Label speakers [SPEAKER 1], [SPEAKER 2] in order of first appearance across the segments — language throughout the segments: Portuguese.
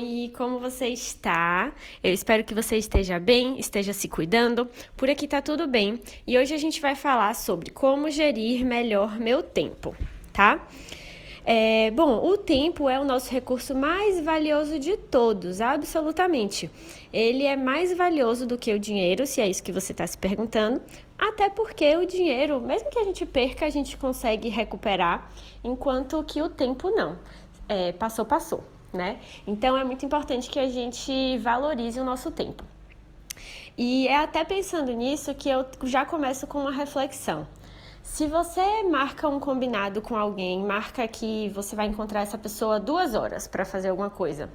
[SPEAKER 1] Oi, como você está? Eu espero que você esteja bem, esteja se cuidando. Por aqui tá tudo bem. E hoje a gente vai falar sobre como gerir melhor meu tempo, tá? É, bom, o tempo é o nosso recurso mais valioso de todos, absolutamente. Ele é mais valioso do que o dinheiro, se é isso que você está se perguntando, até porque o dinheiro, mesmo que a gente perca, a gente consegue recuperar, enquanto que o tempo não. É, passou, passou, né? Então é muito importante que a gente valorize o nosso tempo. E é até pensando nisso que eu já começo com uma reflexão. Se você marca um combinado com alguém, marca que você vai encontrar essa pessoa duas horas para fazer alguma coisa,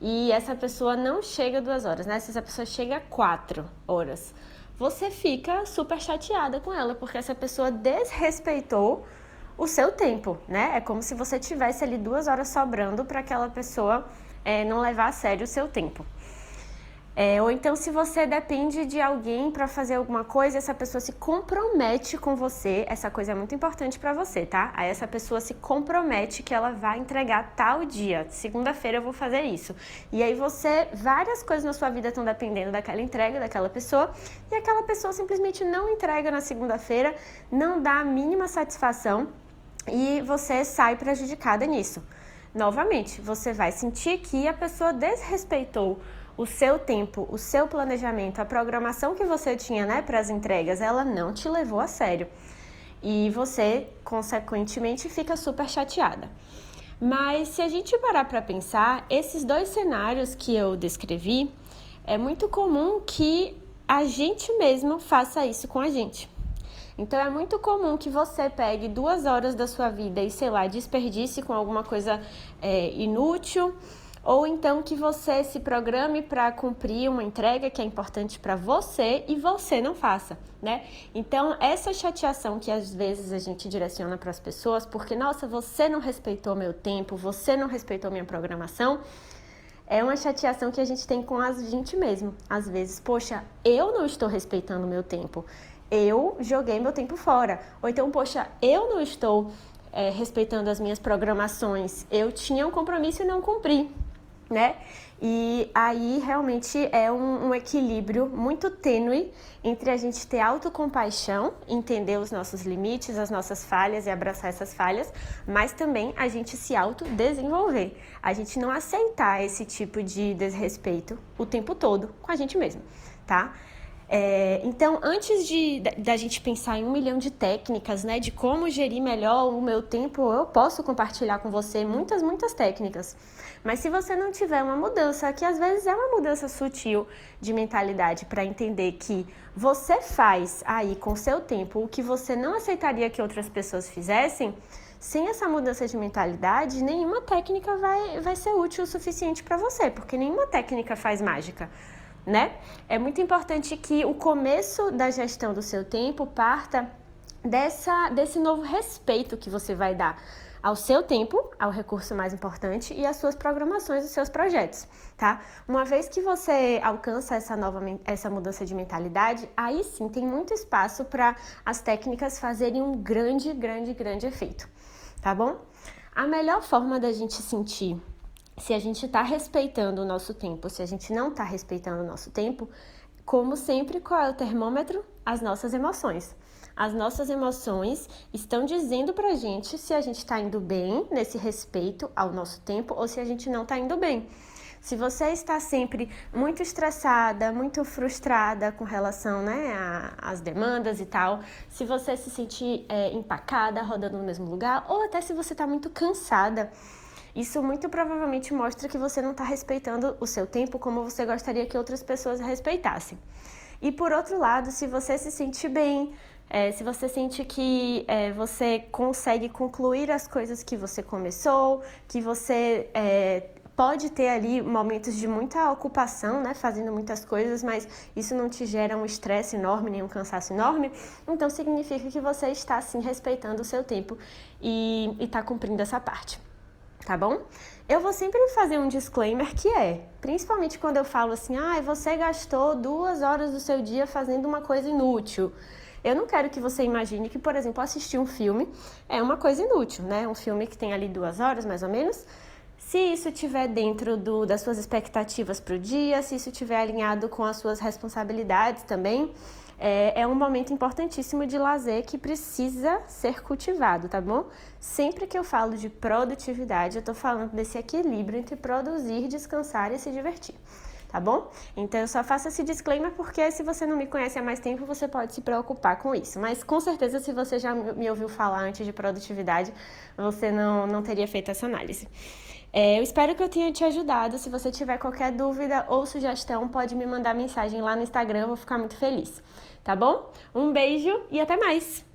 [SPEAKER 1] e essa pessoa não chega duas horas, né? Se essa pessoa chega quatro horas, você fica super chateada com ela, porque essa pessoa desrespeitou o seu tempo, né? É como se você tivesse ali duas horas sobrando para aquela pessoa é, não levar a sério o seu tempo. É, ou então, se você depende de alguém para fazer alguma coisa, essa pessoa se compromete com você. Essa coisa é muito importante para você, tá? Aí essa pessoa se compromete que ela vai entregar tal dia. Segunda-feira eu vou fazer isso. E aí você, várias coisas na sua vida estão dependendo daquela entrega daquela pessoa, e aquela pessoa simplesmente não entrega na segunda-feira, não dá a mínima satisfação e você sai prejudicada nisso. Novamente, você vai sentir que a pessoa desrespeitou o seu tempo, o seu planejamento, a programação que você tinha né, para as entregas, ela não te levou a sério. E você, consequentemente, fica super chateada. Mas se a gente parar para pensar, esses dois cenários que eu descrevi, é muito comum que a gente mesmo faça isso com a gente. Então é muito comum que você pegue duas horas da sua vida e, sei lá, desperdice com alguma coisa é, inútil ou então que você se programe para cumprir uma entrega que é importante para você e você não faça, né? Então, essa chateação que às vezes a gente direciona para as pessoas, porque nossa, você não respeitou meu tempo, você não respeitou minha programação, é uma chateação que a gente tem com a gente mesmo. Às vezes, poxa, eu não estou respeitando meu tempo. Eu joguei meu tempo fora. Ou então, poxa, eu não estou é, respeitando as minhas programações. Eu tinha um compromisso e não cumpri né? E aí realmente é um, um, equilíbrio muito tênue entre a gente ter autocompaixão, entender os nossos limites, as nossas falhas e abraçar essas falhas, mas também a gente se autodesenvolver. A gente não aceitar esse tipo de desrespeito o tempo todo com a gente mesmo, tá? É, então, antes de da gente pensar em um milhão de técnicas, né, de como gerir melhor o meu tempo, eu posso compartilhar com você muitas, muitas técnicas. Mas se você não tiver uma mudança, que às vezes é uma mudança sutil de mentalidade para entender que você faz aí com seu tempo o que você não aceitaria que outras pessoas fizessem, sem essa mudança de mentalidade, nenhuma técnica vai, vai ser útil o suficiente para você, porque nenhuma técnica faz mágica né? É muito importante que o começo da gestão do seu tempo parta dessa, desse novo respeito que você vai dar ao seu tempo, ao recurso mais importante, e às suas programações, os seus projetos, tá? Uma vez que você alcança essa nova essa mudança de mentalidade, aí sim tem muito espaço para as técnicas fazerem um grande, grande, grande efeito, tá bom? A melhor forma da gente sentir se a gente está respeitando o nosso tempo, se a gente não está respeitando o nosso tempo, como sempre, qual é o termômetro? As nossas emoções. As nossas emoções estão dizendo pra gente se a gente está indo bem nesse respeito ao nosso tempo ou se a gente não está indo bem. Se você está sempre muito estressada, muito frustrada com relação né, às demandas e tal, se você se sentir é, empacada, rodando no mesmo lugar, ou até se você está muito cansada, isso muito provavelmente mostra que você não está respeitando o seu tempo como você gostaria que outras pessoas respeitassem. E por outro lado, se você se sente bem, é, se você sente que é, você consegue concluir as coisas que você começou, que você é, pode ter ali momentos de muita ocupação, né, fazendo muitas coisas, mas isso não te gera um estresse enorme, nem um cansaço enorme, então significa que você está sim respeitando o seu tempo e está cumprindo essa parte tá bom? Eu vou sempre fazer um disclaimer que é, principalmente quando eu falo assim, ah, você gastou duas horas do seu dia fazendo uma coisa inútil. Eu não quero que você imagine que, por exemplo, assistir um filme é uma coisa inútil, né? Um filme que tem ali duas horas, mais ou menos. se isso estiver dentro do, das suas expectativas para o dia, se isso estiver alinhado com as suas responsabilidades também, é, é, um momento importantíssimo de lazer que precisa ser cultivado, tá bom? Sempre que eu falo de produtividade, eu estou falando desse equilíbrio entre produzir, descansar e se divertir tá bom? Então eu só faço esse disclaimer porque se você não me conhece há mais tempo, você pode se preocupar com isso. Mas com certeza, se você já me ouviu falar antes de produtividade, você não, não teria feito essa análise. É, eu espero que eu tenha te ajudado. Se você tiver qualquer dúvida ou sugestão, pode me mandar mensagem lá no Instagram, eu vou ficar muito feliz. Tá bom? Um beijo e até mais!